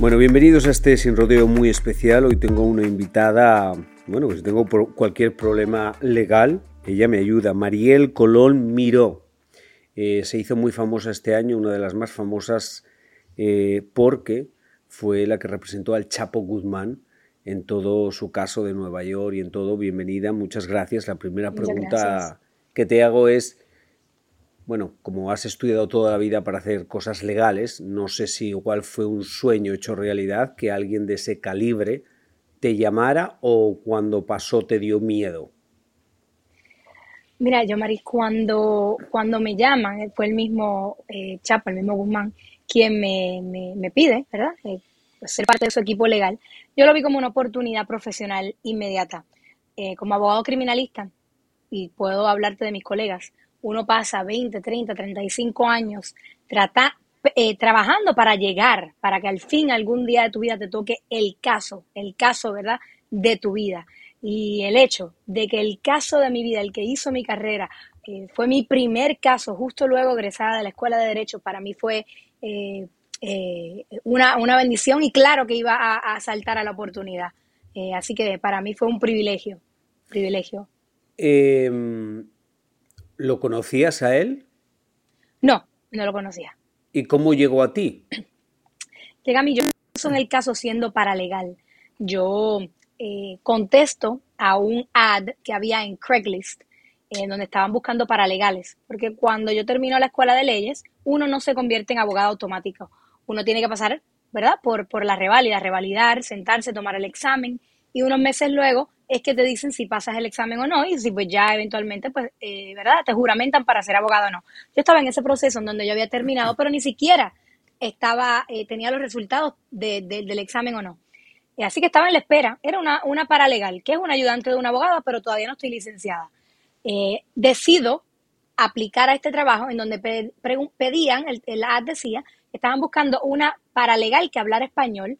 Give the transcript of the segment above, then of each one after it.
Bueno, bienvenidos a este sin rodeo muy especial. Hoy tengo una invitada, bueno, pues tengo cualquier problema legal, ella me ayuda, Mariel Colón Miró. Eh, se hizo muy famosa este año, una de las más famosas eh, porque fue la que representó al Chapo Guzmán en todo su caso de Nueva York y en todo. Bienvenida, muchas gracias. La primera pregunta que te hago es, bueno, como has estudiado toda la vida para hacer cosas legales, no sé si igual fue un sueño hecho realidad que alguien de ese calibre te llamara o cuando pasó te dio miedo. Mira, yo, Maris, cuando, cuando me llaman, eh, fue el mismo eh, Chapa, el mismo Guzmán, quien me, me, pide, ¿verdad? Eh, ser parte de su equipo legal. Yo lo vi como una oportunidad profesional inmediata. como abogado criminalista, y puedo hablarte de mis colegas, uno pasa 20, 30, 35 años trata, eh, trabajando para llegar, para que al fin algún día de tu vida te toque el caso, el caso, ¿verdad?, de tu vida. Y el hecho de que el caso de mi vida, el que hizo mi carrera, eh, fue mi primer caso, justo luego egresada de la Escuela de Derecho, para mí fue eh, una, bendición y claro que iba a, a saltar a la oportunidad. así que para mí fue un privilegio, privilegio. ¿Lo conocías a él? No, no lo conocía. ¿Y cómo llegó a ti? Llega a mí, yo en el caso siendo paralegal. Yo eh, contesto a un ad que había en Craigslist, en donde estaban buscando paralegales, porque cuando yo termino la escuela de leyes, uno no se convierte en abogado automático. Uno tiene que pasar, ¿verdad? Por, por la reválida, revalidar, sentarse, tomar el examen, y unos meses luego es que te dicen si pasas el examen o no y si pues ya eventualmente, pues, eh, ¿verdad? Te juramentan para ser abogado o no. Yo estaba en ese proceso en donde yo había terminado, pero ni siquiera estaba, eh, tenía los resultados del examen o no. así que estaba en la espera. Era una, una paralegal, que es un ayudante de una abogada, pero todavía no estoy licenciada. Eh, decido aplicar a este trabajo en donde pedían, el, el ad decía, estaban buscando una paralegal que hablara español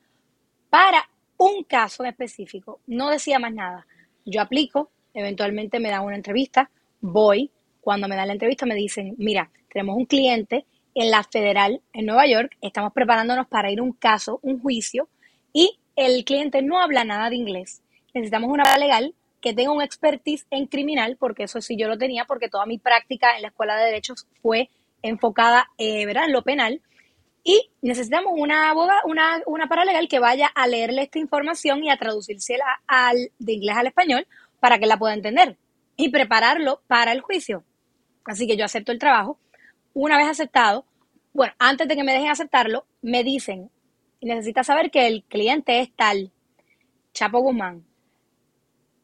para un caso específico, no decía más nada. Yo aplico, eventualmente me dan una entrevista, voy, cuando me dan la entrevista me dicen, mira, tenemos un cliente en la federal en Nueva York, estamos preparándonos para ir a un caso, un juicio, y el cliente no habla nada de inglés. Necesitamos una legal que tenga un expertise en criminal, porque eso sí yo lo tenía, porque toda mi práctica en la escuela de derechos fue enfocada eh, en lo penal. Y necesitamos una abogada, una, una paralegal que vaya a leerle esta información y a traducírsela al, de inglés al español para que la pueda entender y prepararlo para el juicio. Así que yo acepto el trabajo. Una vez aceptado, bueno, antes de que me dejen aceptarlo, me dicen, necesitas saber que el cliente es tal, Chapo Guzmán.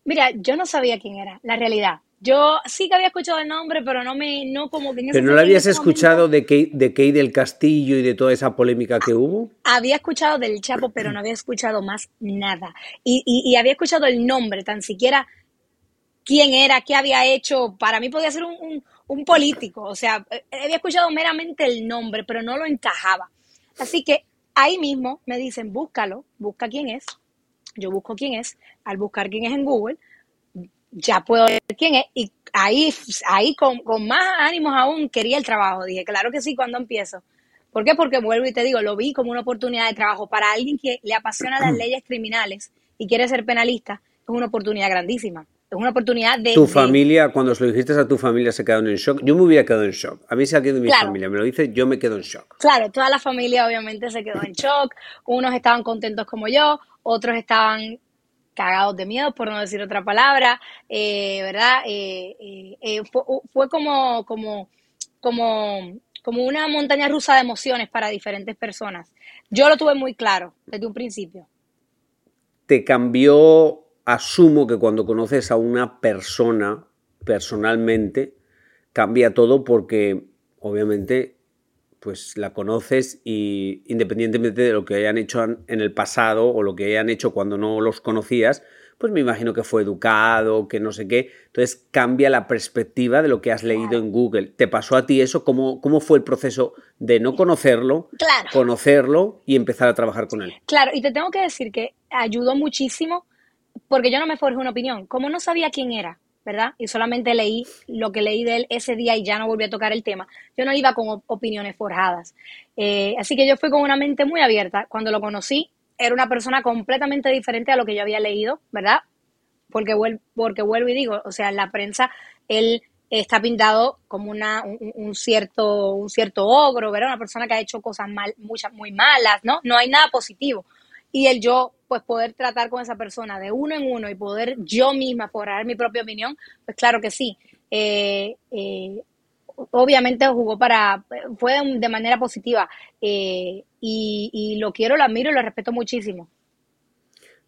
Mira, yo no sabía quién era, la realidad. Yo sí que había escuchado el nombre, pero no me, no como que ¿Pero no lo habías escuchado de Key, de Key del Castillo y de toda esa polémica que hubo? Había escuchado del Chapo, pero no había escuchado más nada. Y, y, había escuchado el nombre, tan siquiera quién era, qué había hecho. Para mí podía ser un, un, un político. O sea, eh, había escuchado meramente el nombre, pero no lo encajaba. Así que ahí mismo me dicen, búscalo, busca quién es. Yo busco quién es. Al buscar quién es en Google, ya puedo ver quién es. Y ahí, ahí con, más ánimos aún quería el trabajo. Dije, claro que sí, cuando empiezo. ¿Por qué? Porque vuelvo y te digo, lo vi como una oportunidad de trabajo para alguien que le apasiona las leyes criminales, y quiere ser penalista, es una oportunidad grandísima. Es una oportunidad de... Tu familia, cuando se lo dijiste a tu familia, se quedaron en shock. Yo me hubiera quedado en shock. A mí si alguien de mi familia me lo dice, yo me quedo en shock. Claro, toda la familia obviamente se quedó en shock. Unos estaban contentos como yo, otros estaban cagados de miedo, por no decir otra palabra, eh, ¿verdad? Eh, eh, fue, fue, como, como, como, como una montaña rusa de emociones para diferentes personas. Yo lo tuve muy claro desde un principio. ¿Te cambió, asumo que cuando conoces a una persona personalmente, cambia todo porque obviamente pues la conoces y independientemente de lo que hayan hecho en el pasado o lo que hayan hecho cuando no los conocías, pues me imagino que fue educado, que no sé qué. Entonces cambia la perspectiva de lo que has leído en Google. ¿Te pasó a ti eso? ¿Cómo, cómo fue el proceso de no conocerlo, conocerlo y empezar a trabajar con él? Claro, y te tengo que decir que ayudó muchísimo porque yo no me forjé una opinión. Como no sabía quién era, ¿verdad? Y solamente leí lo que leí de él ese día y ya no volví a tocar el tema. Yo no iba con opiniones forjadas. Eh, así que yo fui con una mente muy abierta. Cuando lo conocí, era una persona completamente diferente a lo que yo había leído, ¿verdad? Porque, vuelvo, porque vuelvo y digo, o sea, en la prensa él está pintado como una, un, cierto, un cierto ogro, ¿verdad? Una persona que ha hecho cosas mal, muchas, muy malas, ¿no? No hay nada positivo. Y el yo pues poder tratar con esa persona de uno en uno y poder yo misma forjar mi propia opinión, pues claro que sí. Eh, eh, obviamente jugó para, fue de manera positiva eh, y, lo quiero, lo admiro y lo respeto muchísimo.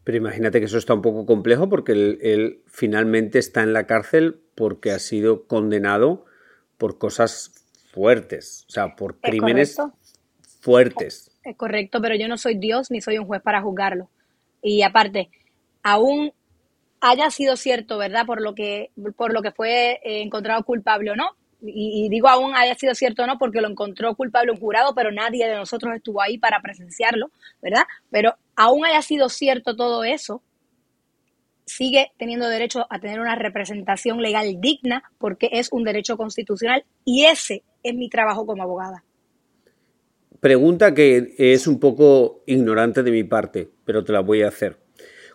Pero imagínate que eso está un poco complejo porque él, finalmente está en la cárcel porque ha sido condenado por cosas fuertes, o sea, por crímenes fuertes. Es correcto, pero yo no soy Dios ni soy un juez para juzgarlo. Y aparte, aún haya sido cierto, ¿verdad? Por lo que, por lo que fue eh, encontrado culpable o no. Y, digo aún haya sido cierto o no porque lo encontró culpable un jurado, pero nadie de nosotros estuvo ahí para presenciarlo, ¿verdad? Pero aún haya sido cierto todo eso, sigue teniendo derecho a tener una representación legal digna porque es un derecho constitucional y ese es mi trabajo como abogada. Pregunta que es un poco ignorante de mi parte, pero te la voy a hacer.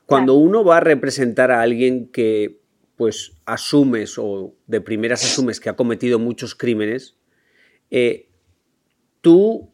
Cuando uno va a representar a alguien que pues asumes o de primeras asumes que ha cometido muchos crímenes, eh, tú,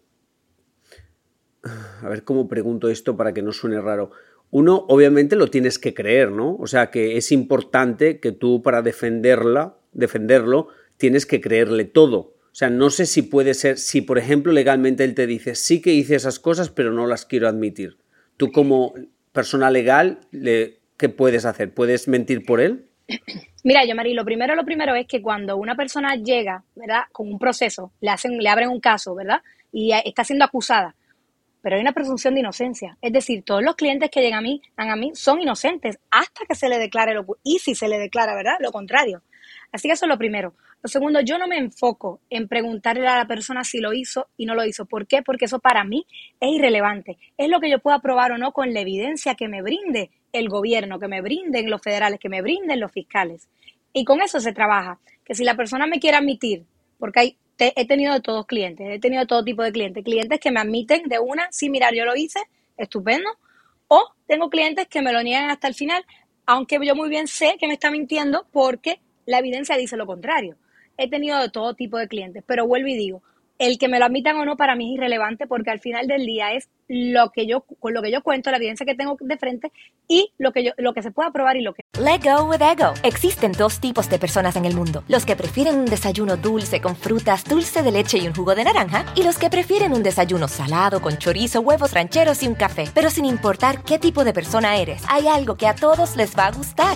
a ver cómo pregunto esto para que no suene raro, uno obviamente lo tienes que creer, ¿no? O sea que es importante que tú para defenderla, defenderlo, tienes que creerle todo. Sea, no sé si puede ser, si por ejemplo legalmente él te dice, sí que hice esas cosas, pero no las quiero admitir. Tú como persona legal, ¿qué puedes hacer? ¿Puedes mentir por él? Mira, yo Mari, lo primero, lo primero es que cuando una persona llega, ¿verdad? Con un proceso, le hacen, le abren un caso, ¿verdad? Y está siendo acusada, pero hay una presunción de inocencia. Es decir, todos los clientes que llegan a mí, a mí son inocentes hasta que se le declare lo y si se le declara, ¿verdad? Lo contrario. Así que eso es lo primero. Lo segundo, yo no me enfoco en preguntarle a la persona si lo hizo y no lo hizo. ¿Por qué? Porque eso para mí es irrelevante. Es lo que yo pueda probar o no con la evidencia que me brinde el gobierno, que me brinden los federales, que me brinden los fiscales. Y con eso se trabaja. Que si la persona me quiere admitir, porque hay, he tenido de todos clientes, he tenido todo tipo de clientes, clientes que me admiten de una, sí, mirar, yo lo hice, estupendo, o tengo clientes que me lo niegan hasta el final, aunque yo muy bien sé que me está mintiendo porque la evidencia dice lo contrario he tenido de todo tipo de clientes, pero vuelvo y digo, el que me lo admitan o no para mí es irrelevante porque al final del día es lo que yo con lo que yo cuento, la evidencia que tengo de frente y lo que yo lo que se pueda probar y lo que Let go with ego. Existen dos tipos de personas en el mundo: los que prefieren un desayuno dulce con frutas, dulce de leche y un jugo de naranja, y los que prefieren un desayuno salado con chorizo, huevos rancheros y un café. Pero sin importar qué tipo de persona eres, hay algo que a todos les va a gustar.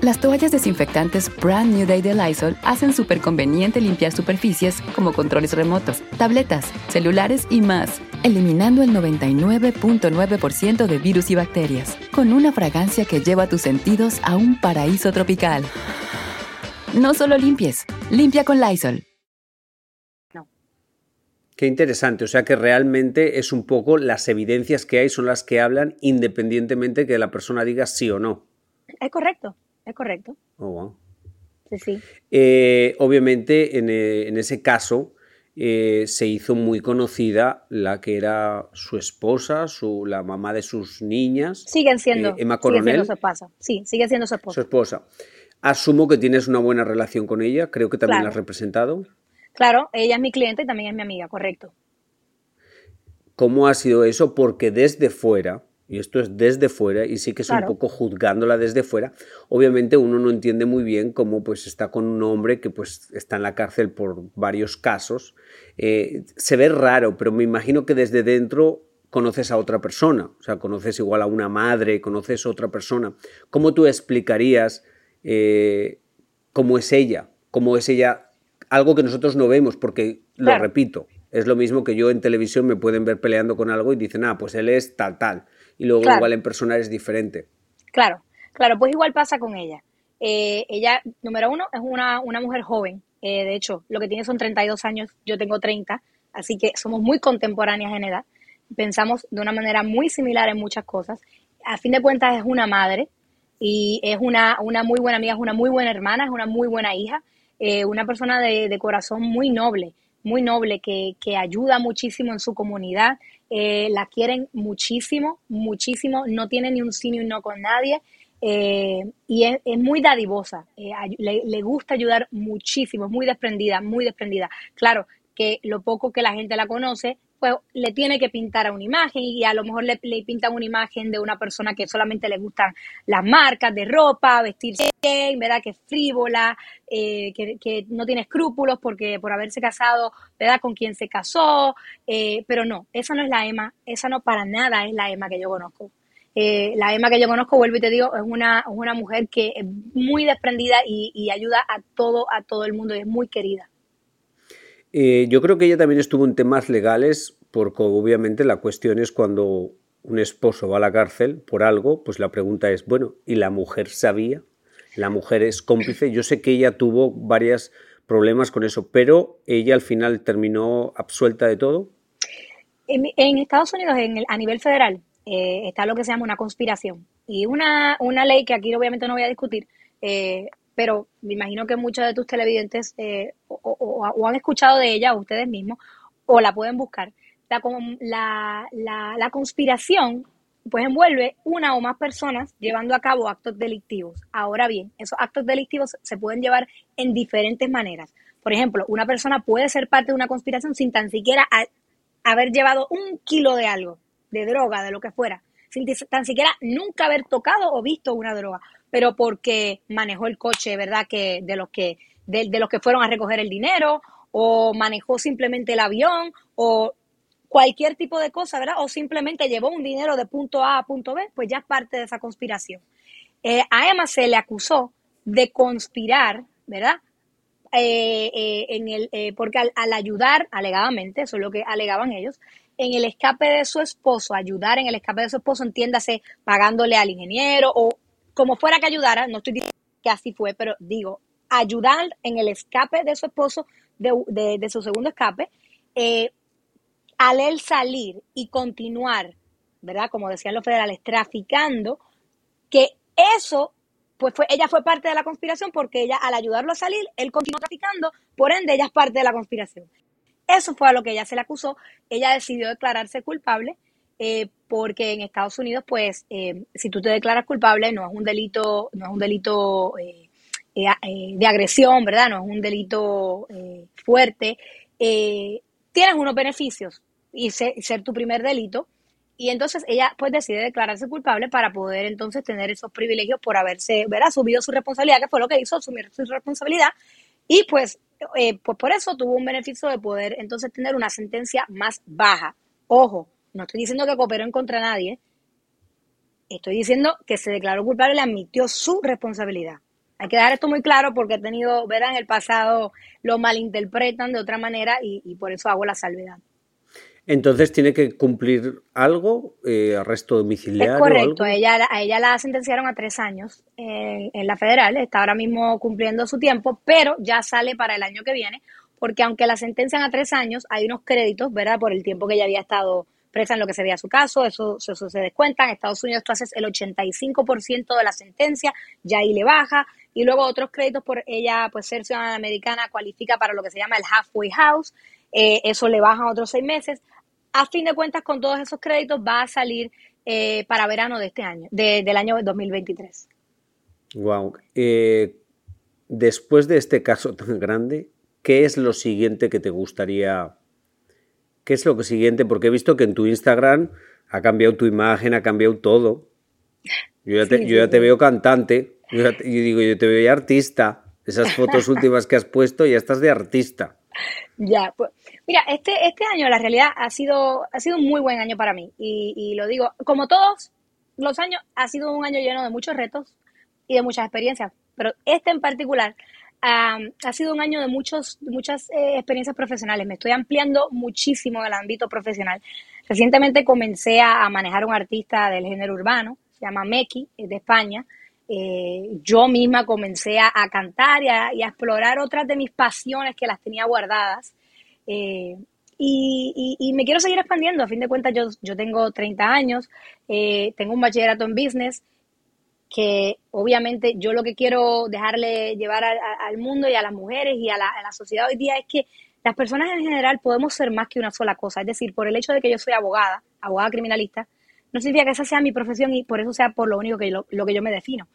Las toallas desinfectantes Brand New Day de Lysol hacen súper conveniente limpiar superficies como controles remotos, tabletas, celulares y más, eliminando el 99.9% de virus y bacterias, con una fragancia que lleva tus sentidos a un paraíso tropical. No solo limpies, limpia con Lysol. Qué interesante, o sea que realmente es un poco las evidencias que hay son las que hablan independientemente que la persona diga sí o no. Es correcto, es correcto. Oh, wow. Sí, sí. Eh, obviamente en, eh, en, ese caso eh, se hizo muy conocida la que era su esposa, su, la mamá de sus niñas. Siguen siendo, eh, Emma Coronel. sigue siendo su esposa. Sí, sigue siendo su esposa. Su esposa. Asumo que tienes una buena relación con ella, creo que también Claro. la has representado. Claro, ella es mi cliente y también es mi amiga, correcto. ¿Cómo ha sido eso? Porque desde fuera, y esto es desde fuera, y sí que es Claro. un poco juzgándola desde fuera, obviamente uno no entiende muy bien cómo pues está con un hombre que pues está en la cárcel por varios casos. Eh, se ve raro, pero me imagino que desde dentro conoces a otra persona, o sea, conoces igual a una madre, conoces a otra persona. ¿Cómo tú explicarías eh, cómo es ella? ¿Cómo es ella? Algo que nosotros no vemos, porque, lo repito, es lo mismo que yo en televisión me pueden ver peleando con algo y dicen, ah, pues él es tal, tal. Y luego Claro. igual en persona es diferente. Claro, claro, pues igual pasa con ella. Eh, ella, número uno, es una, una mujer joven. Eh, de hecho, lo que tiene son 32 años, yo tengo 30, así que somos muy contemporáneas en edad. Pensamos de una manera muy similar en muchas cosas. A fin de cuentas, es una madre y es una, una muy buena amiga, es una muy buena hermana, es una muy buena hija, eh, una persona de, de corazón muy noble, muy noble, que, que ayuda muchísimo en su comunidad, eh, la quieren muchísimo, muchísimo, no tiene ni un sí ni un no con nadie eh, y es, es muy dadivosa, eh, le, le gusta ayudar muchísimo, es muy desprendida, muy desprendida. Claro que lo poco que la gente la conoce, pues le tiene que pintar a una imagen y a lo mejor le, le pintan una imagen de una persona que solamente le gustan las marcas de ropa, vestirse bien, ¿verdad? Que es frívola, eh, que, no tiene escrúpulos porque por haberse casado, ¿verdad? Con quien se casó, eh, pero no, esa no es la Emma, esa no para nada es la Emma que yo conozco. Eh, la Emma que yo conozco, vuelvo y te digo, es una, es una mujer que es muy desprendida y, y ayuda a todo, a todo el mundo y es muy querida. Eh, yo creo que ella también estuvo en temas legales, porque obviamente la cuestión es cuando un esposo va a la cárcel por algo, pues la pregunta es, bueno, ¿y la mujer sabía? ¿La mujer es cómplice? Yo sé que ella tuvo varios problemas con eso, pero ella al final terminó absuelta de todo. En, Estados Unidos, en el- a nivel federal, eh, está lo que se llama una conspiración. Y una, una ley que aquí obviamente no voy a discutir, eh, pero me imagino que muchos de tus televidentes eh, o, han escuchado de ella, o ustedes mismos, o la pueden buscar. La, la, la, la conspiración pues envuelve una o más personas llevando a cabo actos delictivos. Ahora bien, esos actos delictivos se pueden llevar en diferentes maneras. Por ejemplo, una persona puede ser parte de una conspiración sin tan siquiera haber llevado un kilo de algo, de droga, de lo que fuera, sin tan siquiera nunca haber tocado o visto una droga, pero porque manejó el coche, ¿verdad? Que de los que de, de los que fueron a recoger el dinero o manejó simplemente el avión o cualquier tipo de cosa, ¿verdad? O simplemente llevó un dinero de punto A a punto B, pues ya es parte de esa conspiración. Eh, a Emma se le acusó de conspirar, ¿verdad? Eh, eh, en el, eh, porque al, al ayudar, alegadamente, eso es lo que alegaban ellos, en el escape de su esposo, ayudar en el escape de su esposo, entiéndase, pagándole al ingeniero o como fuera que ayudara, no estoy diciendo que así fue, pero digo, ayudar en el escape de su esposo, de, de- su segundo escape, eh, al él salir y continuar, ¿verdad? Como decían los federales, traficando, que eso, pues fue, ella fue parte de la conspiración porque ella, al ayudarlo a salir, él continuó traficando, por ende, ella es parte de la conspiración. Eso fue a lo que ella se le acusó. Ella decidió declararse culpable eh, porque en Estados Unidos, pues, eh, si tú te declaras culpable, no es un delito, no es un delito eh, eh, de agresión, ¿verdad? No es un delito fuerte. Tienes unos beneficios y ser, ser tu primer delito. Y entonces ella pues decide declararse culpable para poder entonces tener esos privilegios por haberse, ver, asumido su responsabilidad, que fue lo que hizo, asumir su responsabilidad. Y pues, eh, pues por eso tuvo un beneficio de poder entonces tener una sentencia más baja. Ojo, no estoy diciendo que cooperó en contra de nadie, estoy diciendo que se declaró culpable y le admitió su responsabilidad. Hay que dejar esto muy claro porque he tenido, verán, en el pasado lo malinterpretan de otra manera y, y por eso hago la salvedad. Entonces tiene que cumplir algo, eh, arresto domiciliario. Es correcto, A, ella, a ella la sentenciaron a tres años en, en, la federal, está ahora mismo cumpliendo su tiempo, pero ya sale para el año que viene, porque aunque la sentencian a tres años, hay unos créditos, ¿verdad? Por el tiempo que ella había estado presa en lo que se su caso, eso, eso, se descuenta. En Estados Unidos tú haces el 85% de la sentencia, ya ahí le baja, y luego otros créditos por ella, pues ser ciudadana americana, cualifica para lo que se llama el halfway house, eh, eso le baja otros seis meses a fin de cuentas, con todos esos créditos va a salir eh, para verano de este año, del año 2023. Wow. Eh, después de este caso tan grande, ¿qué es lo siguiente que te gustaría? ¿Qué es lo siguiente? Porque he visto que en tu Instagram ha cambiado tu imagen, ha cambiado todo. Yo ya te, yo ya te veo cantante, yo, digo, yo te veo ya artista. Esas fotos últimas que has puesto, ya estás de artista. Ya, pues mira, este, este año la realidad ha sido, ha sido un muy buen año para mí y, y lo digo, como todos los años, ha sido un año lleno de muchos retos y de muchas experiencias, pero este en particular ha sido un año de muchos, muchas eh, experiencias profesionales. Me estoy ampliando muchísimo en el ámbito profesional. Recientemente comencé a, manejar un artista del género urbano, se llama Meki, es de España. Eh, yo misma comencé a, cantar y a, explorar otras de mis pasiones que las tenía guardadas. Eh, y, me quiero seguir expandiendo. A fin de cuentas, yo, yo tengo 30 años, eh, tengo un bachillerato en business, que obviamente yo lo que quiero dejarle llevar al mundo y a las mujeres y a la, a la sociedad hoy día es que las personas en general podemos ser más que una sola cosa. Es decir, por el hecho de que yo soy abogada, abogada criminalista, no significa que esa sea mi profesión y por eso sea por lo único que lo, que yo me defino.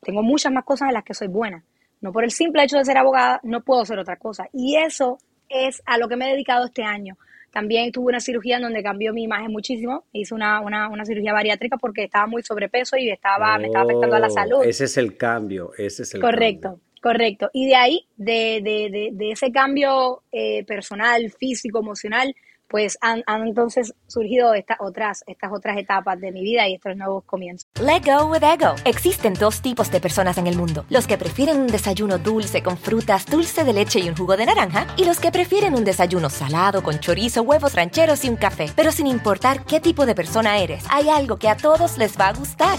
Tengo muchas más cosas en las que soy buena. No por el simple hecho de ser abogada, no puedo ser otra cosa. Y eso es a lo que me he dedicado este año. También tuve una cirugía en donde cambió mi imagen muchísimo. Hice una, una, una cirugía bariátrica porque estaba muy sobrepeso y estaba, me estaba afectando a la oh, salud. Ese es el cambio, ese es el Correcto. Correcto. Y de ahí, de, de, de, de ese cambio eh, personal, físico, emocional, pues han, entonces surgido estas otras, estas otras etapas de mi vida y estos nuevos comienzos. Let go with ego. Existen dos tipos de personas en el mundo: los que prefieren un desayuno dulce con frutas, dulce de leche y un jugo de naranja, y los que prefieren un desayuno salado con chorizo, huevos rancheros y un café. Pero sin importar qué tipo de persona eres, hay algo que a todos les va a gustar.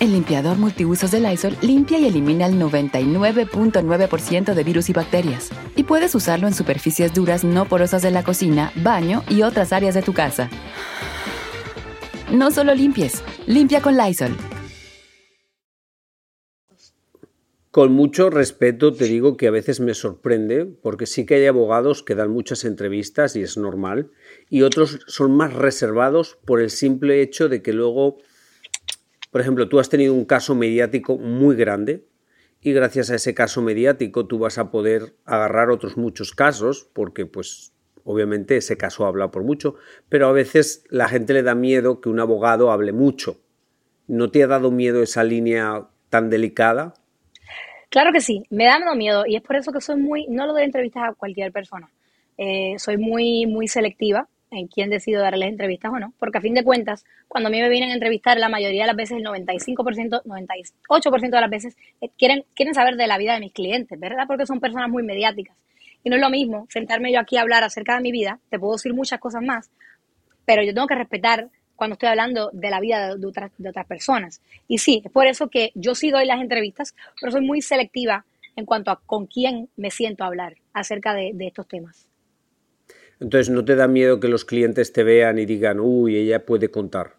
El limpiador multiusos de Lysol limpia y elimina el 99.9% de virus y bacterias. Y puedes usarlo en superficies duras no porosas de la cocina, baño y otras áreas de tu casa. No solo limpies, limpia con Lysol. Con mucho respeto te digo que a veces me sorprende, porque sí que hay abogados que dan muchas entrevistas y es normal, y otros son más reservados por el simple hecho de que luego por ejemplo, tú has tenido un caso mediático muy grande y gracias a ese caso mediático tú vas a poder agarrar otros muchos casos porque pues obviamente ese caso habla por mucho, pero a veces la gente le da miedo que un abogado hable mucho. ¿No te ha dado miedo esa línea tan delicada? Claro que sí, me da miedo y es por eso que soy muy, no lo doy entrevistas a cualquier persona. Eh, soy muy, muy selectiva en quién decido darles entrevistas o no, porque a fin de cuentas, cuando a mí me vienen a entrevistar, la mayoría de las veces, el 95%, 98% de las veces, eh, quieren, quieren saber de la vida de mis clientes, ¿verdad? Porque son personas muy mediáticas. Y no es lo mismo sentarme yo aquí a hablar acerca de mi vida, te puedo decir muchas cosas más, pero yo tengo que respetar cuando estoy hablando de la vida de, otras, de otras personas. Y sí, es por eso que yo sí doy las entrevistas, pero soy muy selectiva en cuanto a con quién me siento a hablar acerca de estos temas. Entonces, ¿no te da miedo que los clientes te vean y digan, uy, ella puede contar?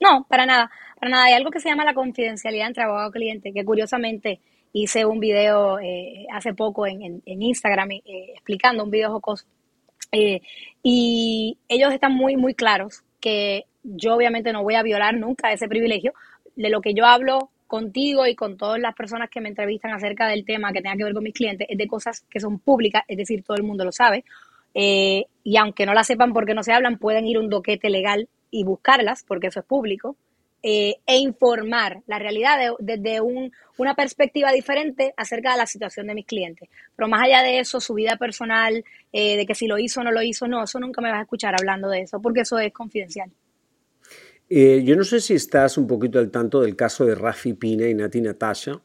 No, para nada, para nada. Hay algo que se llama la confidencialidad entre abogado y cliente, que curiosamente hice un video eh, hace poco en, Instagram eh, explicando un video jocoso. Eh, y ellos están muy, muy claros que yo obviamente no voy a violar nunca ese privilegio. De lo que yo hablo contigo y con todas las personas que me entrevistan acerca del tema que tenga que ver con mis clientes es de cosas que son públicas, es decir, todo el mundo lo sabe. Eh, y aunque no la sepan porque no se hablan, pueden ir un doquete legal y buscarlas, porque eso es público, eh, e informar la realidad desde una perspectiva diferente acerca de la situación de mis clientes. Pero más allá de eso, su vida personal, eh, de que si lo hizo o no lo hizo, no, eso nunca me vas a escuchar hablando de eso, porque eso es confidencial. Yo no sé si estás un poquito al tanto del caso de Rafi Pina y Nati Natasha,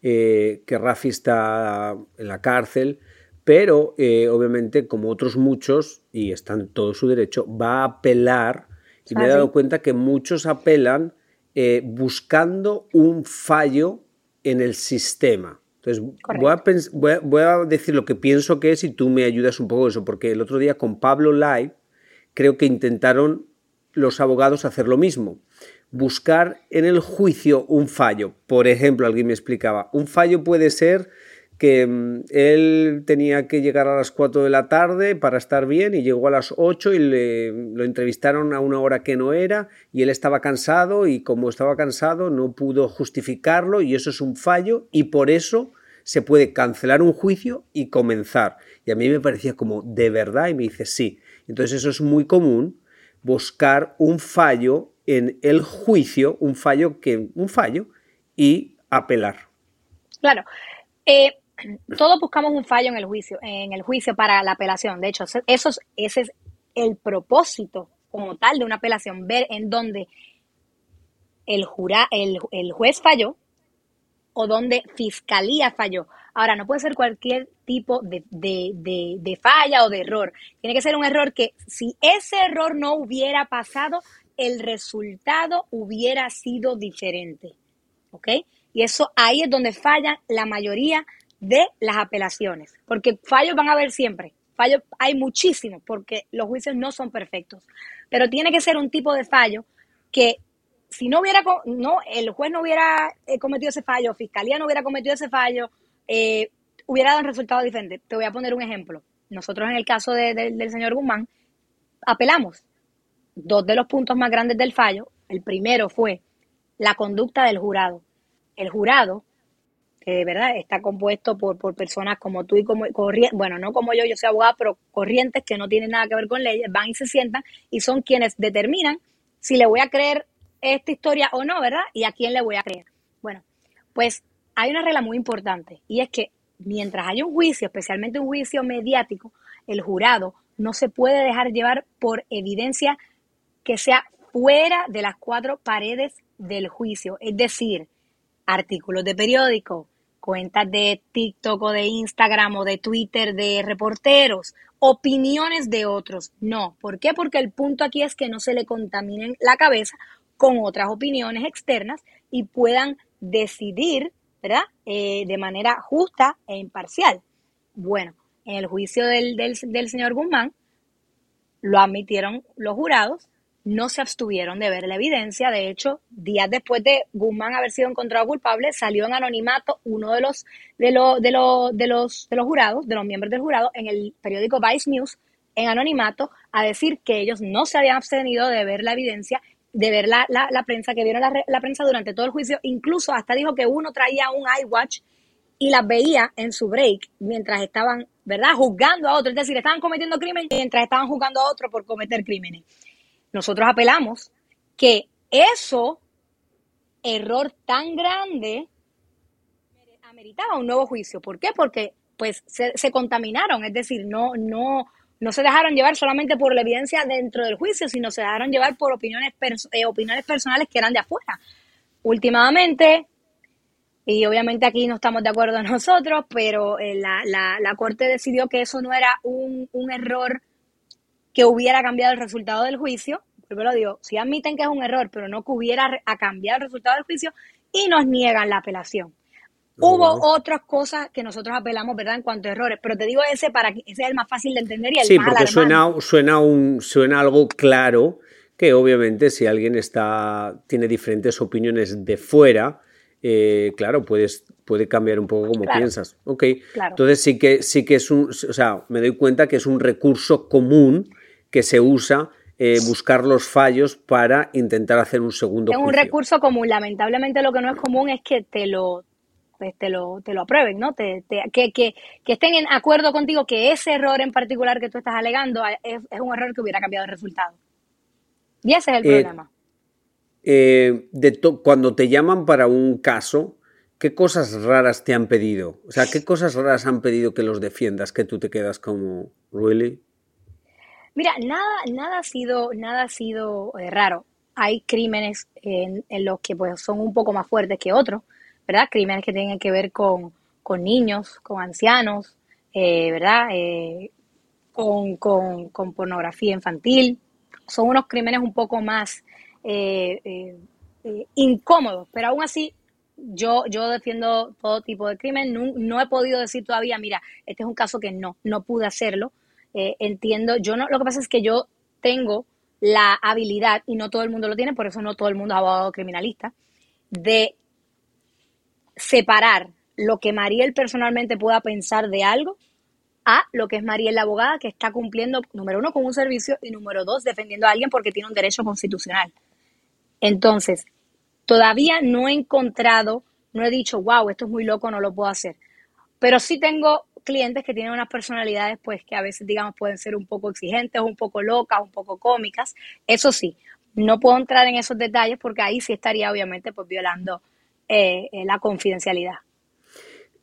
que Rafi está en la cárcel, pero obviamente, como otros muchos, y está en todo su derecho, va a apelar y me he dado cuenta que muchos apelan eh, buscando un fallo en el sistema. Entonces, voy a, decir lo que pienso que es y tú me ayudas un poco eso, porque el otro día con Pablo Live creo que intentaron los abogados hacer lo mismo. Buscar en el juicio un fallo. Por ejemplo, alguien me explicaba, un fallo puede ser que mm, él tenía que llegar a las 4 de la tarde para estar bien y llegó a las 8 y le, lo entrevistaron a una hora que no era y él estaba cansado y como estaba cansado no pudo justificarlo y eso es un fallo y por eso se puede cancelar un juicio y comenzar. Y a mí me parecía como de verdad y me dice sí. Entonces eso es muy común, buscar un fallo en el juicio, un fallo que un fallo y apelar. Claro. Eh, todos buscamos un fallo en el juicio, en el juicio para la apelación. De hecho, eso ese es el propósito como tal de una apelación, ver en dónde el, jura, el, juez falló o donde fiscalía falló. Ahora, no puede ser cualquier tipo de, falla o de error. Tiene que ser un error que si ese error no hubiera pasado, el resultado hubiera sido diferente. ¿Ok? Y eso ahí es donde fallan la mayoría de las apelaciones, porque fallos van a haber siempre, fallos hay muchísimos, porque los juicios no son perfectos, pero tiene que ser un tipo de fallo que si no hubiera, no, el juez no hubiera eh, cometido ese fallo, fiscalía no hubiera cometido ese fallo, eh, hubiera dado un resultado diferente. Te voy a poner un ejemplo. Nosotros en el caso del señor Guzmán, apelamos. Dos de los puntos más grandes del fallo, el primero fue la conducta del jurado. El jurado que ¿verdad? está compuesto por, por personas como tú y como corrientes, bueno, no como yo, yo soy abogada, pero corrientes que no tienen nada que ver con leyes, van y se sientan y son quienes determinan si le voy a creer esta historia o no, ¿verdad? Y a quién le voy a creer. Bueno, pues hay una regla muy importante y es que mientras hay un juicio, especialmente un juicio mediático, el jurado no se puede dejar llevar por evidencia que sea fuera de las cuatro paredes del juicio, es decir, artículos de periódico, cuentas de TikTok o de Instagram o de Twitter de reporteros, opiniones de otros. No, ¿por qué? Porque el punto aquí es que no se le contaminen la cabeza con otras opiniones externas y puedan decidir, ¿verdad? Eh, de manera justa e imparcial. Bueno, en el juicio del, del, del señor Guzmán lo admitieron los jurados no se abstuvieron de ver la evidencia. De hecho, días después de Guzmán haber sido encontrado culpable, salió en anonimato uno de los, de, los, de, los, de, los, de los jurados, de los miembros del jurado, en el periódico Vice News, en anonimato, a decir que ellos no se habían abstenido de ver la evidencia, de ver la, la, prensa, que vieron la, la, prensa durante todo el juicio. Incluso hasta dijo que uno traía un iWatch y las veía en su break mientras estaban, ¿verdad?, juzgando a otro. Es decir, estaban cometiendo crímenes mientras estaban juzgando a otro por cometer crímenes nosotros apelamos que eso, error tan grande, ameritaba un nuevo juicio. ¿Por qué? Porque pues se, contaminaron, es decir, no, no, no se dejaron llevar solamente por la evidencia dentro del juicio, sino se dejaron llevar por opiniones, eh, opiniones personales que eran de afuera. Últimamente, y obviamente aquí no estamos de acuerdo nosotros, pero eh, la, la, la, Corte decidió que eso no era un, un error que hubiera cambiado el resultado del juicio. Pero lo digo, si admiten que es un error, pero no que hubiera a cambiar el resultado del juicio y nos niegan la apelación. Oh, Hubo otras cosas que nosotros apelamos, ¿verdad? En cuanto a errores, pero te digo ese para que ese es el más fácil de entender y el sí, más porque suena, suena, un, suena algo claro que obviamente si alguien está, tiene diferentes opiniones de fuera, eh, claro, puedes, puede cambiar un poco como piensas. Ok, entonces sí que, sí que es un, o sea, me doy cuenta que es un recurso común que se usa eh, buscar los fallos para intentar hacer un segundo Es un recurso común. Lamentablemente lo que no es común es que te lo, pues, te lo, te lo aprueben, ¿no? Te, que, que, que, estén en acuerdo contigo que ese error en particular que tú estás alegando es, es un error que hubiera cambiado el resultado. Y ese es el Eh, problema. Eh, de cuando te llaman para un caso, ¿qué cosas raras te han pedido? O sea, ¿qué cosas raras han pedido que los defiendas que tú te quedas como, ¿really? Mira, nada, nada ha sido, nada ha sido eh, raro. Hay crímenes en, en los que pues son un poco más fuertes que otros, ¿verdad? Crímenes que tienen que ver con, con niños, con ancianos, eh, ¿verdad? Eh, con, con- con pornografía infantil. Son unos crímenes un poco más eh, eh, incómodos, pero aún así yo, yo defiendo todo tipo de crimen. No, no he podido decir todavía, mira, este es un caso que no, no pude hacerlo. Eh, entiendo, yo no, lo que pasa es que yo tengo la habilidad, y no todo el mundo lo tiene, por eso no todo el mundo es abogado criminalista, de separar lo que Mariel personalmente pueda pensar de algo a lo que es Mariel la abogada que está cumpliendo, número uno, con un servicio y número dos, defendiendo a alguien porque tiene un derecho constitucional. Entonces, todavía no he encontrado, no he dicho, wow, esto es muy loco, no lo puedo hacer. Pero sí tengo clientes que tienen unas personalidades, pues, que a veces, digamos, pueden ser un poco exigentes, un poco locas, un poco cómicas. Eso sí, no puedo entrar en esos detalles porque ahí sí estaría, obviamente, pues, violando eh, eh, la confidencialidad.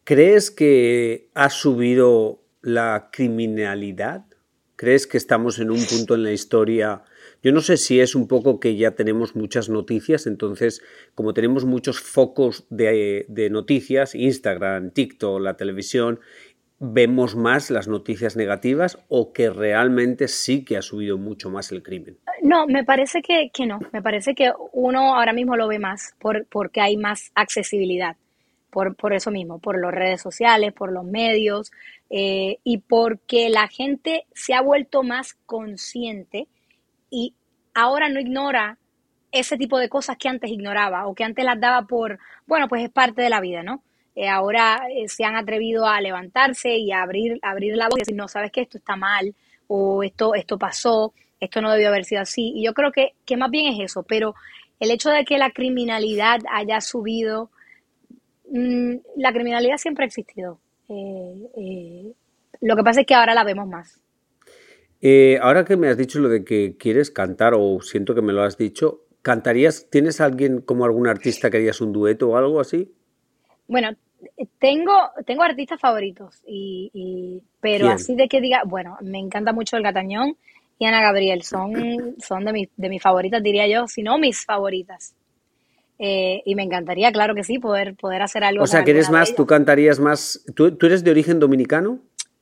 ¿Crees que ha subido la criminalidad? ¿Crees que estamos en un punto en la historia? Yo no sé si es un poco que ya tenemos muchas noticias, entonces como tenemos muchos focos de, de noticias, Instagram, TikTok, la televisión, vemos más las noticias negativas o que realmente sí que ha subido mucho más el crimen. No, me parece que, que no. Me parece que uno ahora mismo lo ve más por, porque hay más accesibilidad. Por, por eso mismo, por las redes sociales, por los medios eh, y porque la gente se ha vuelto más consciente y ahora no ignora ese tipo de cosas que antes ignoraba o que antes las daba por, bueno, pues es parte de la vida, ¿no? Eh, ahora eh, se han atrevido a levantarse y a abrir, abrir la voz y decir, no, sabes que esto está mal o esto, esto pasó, esto no debió haber sido así. Y yo creo que, que más bien es eso, pero el hecho de que la criminalidad haya subido, mm, la criminalidad siempre ha existido. Eh, lo que pasa es que ahora la vemos más. Ahora que me has dicho lo de que quieres cantar, o siento que me lo has dicho, ¿cantarías? ¿Tienes alguien como algún artista que harías un dueto o algo así? Bueno, tengo, tengo artistas favoritos, y, y- pero así de que diga, bueno, me encanta mucho el Gatañón y Ana Gabriel, son, son de, mis, de mis favoritas, diría yo, si no mis favoritas. Eh, y me encantaría, claro que sí, poder, poder hacer algo O sea, que eres más, tú cantarías más. ¿Tú, tú eres de origen dominicano?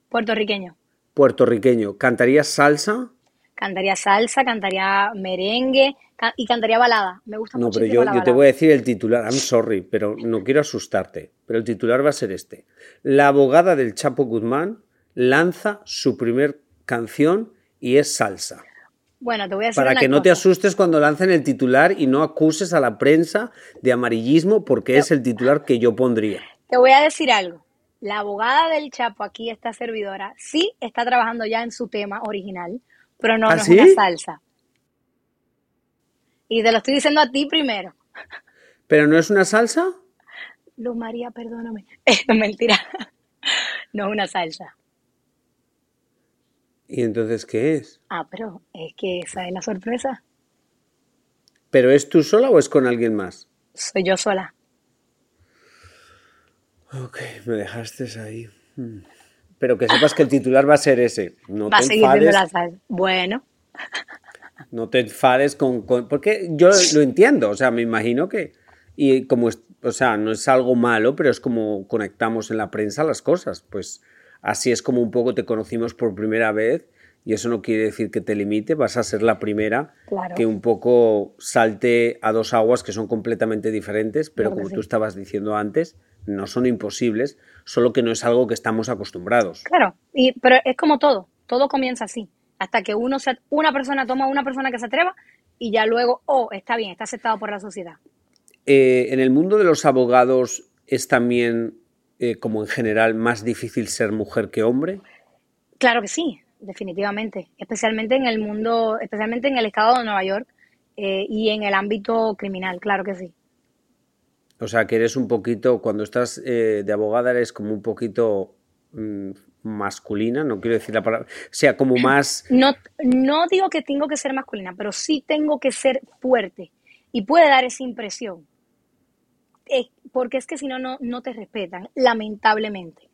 Puertorriqueño. Puertorriqueño. ¿Cantarías salsa? Cantaría salsa, cantaría merengue ca- y cantaría balada. Me gusta No, pero yo, la yo te voy a decir el titular. I'm sorry, pero no quiero asustarte. Pero el titular va a ser este. La abogada del Chapo Guzmán lanza su primer canción y es salsa. Bueno, te voy a decir Para una que no te asustes cuando lancen el titular y no acuses a la prensa de amarillismo porque es el titular que yo pondría. Te voy a decir algo. La abogada del Chapo, aquí esta servidora, sí está trabajando ya en su tema original, pero no, ¿Ah, no sí? es una salsa. Y te lo estoy diciendo a ti primero. ¿Pero no es una salsa? Luz María, perdóname. Es mentira. No es una salsa. ¿Y entonces qué es? Ah, pero es que esa es la sorpresa. ¿Pero es tú sola o es con alguien más? Soy yo sola. Ok, me dejaste ahí. Hmm. Pero que sepas que el titular va a ser ese. No Va a te seguir siendo enfades, la salsa. Bueno, no te enfades con, con- Porque yo lo entiendo, o sea, me imagino que... Y como, es- o sea, no es algo malo, pero es como conectamos en la prensa las cosas. Pues así es como un poco te conocimos por primera vez y eso no quiere decir que te limite, vas a ser la primera Claro. que un poco salte a dos aguas que son completamente diferentes, pero Claro como sí. tú estabas diciendo antes, no son imposibles, solo que no es algo que estamos acostumbrados. claro. Y, pero es como todo. Todo comienza así. Hasta que uno se, una persona toma a una persona que se atreva y ya luego, oh, está bien, está aceptado por la sociedad. Eh, en el mundo de los abogados es también, eh, como en general, más difícil ser mujer que hombre. Claro que sí, definitivamente. Especialmente en el mundo, especialmente en el estado de Nueva York eh, y en el ámbito criminal, claro que sí. O sea, que eres un poquito, cuando estás eh, de abogada, eres como un poquito mm, masculina, no quiero decir la palabra, sea como más... No, no digo que tengo que ser masculina, pero sí tengo que ser fuerte y puede dar esa impresión. Eh, porque es que si no, no te respetan, lamentablemente.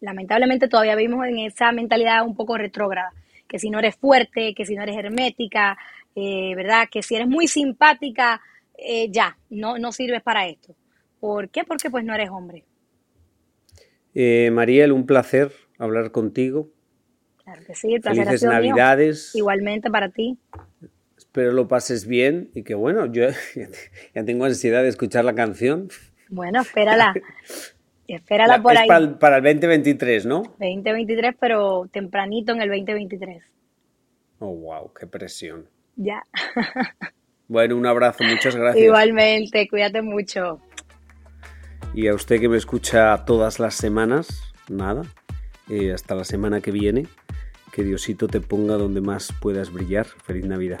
Lamentablemente todavía vivimos en esa mentalidad un poco retrógrada, que si no eres fuerte, que si no eres hermética, eh, ¿verdad? Que si eres muy simpática, eh, ya, no, no sirves para esto. ¿Por qué? Porque pues no eres hombre. Eh, Mariel, un placer hablar contigo. Claro que sí, el placer Felices Navidades. Igualmente para ti. Espero lo pases bien y que bueno, yo ya tengo ansiedad de escuchar la canción. Bueno, espérala. espérala por ahí. Para para el 2023, ¿no? 2023, pero tempranito en el 2023. Oh, wow, qué presión. Ya. Bueno, un abrazo, muchas gracias. Igualmente, cuídate mucho. Y a usted que me escucha todas las semanas, nada, eh, hasta la semana que viene, que Diosito te ponga donde más puedas brillar. Feliz Navidad.